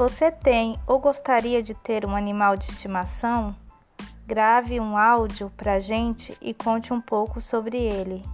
Você tem ou gostaria de ter um animal de estimação? Grave um áudio para gente e conte um pouco sobre ele.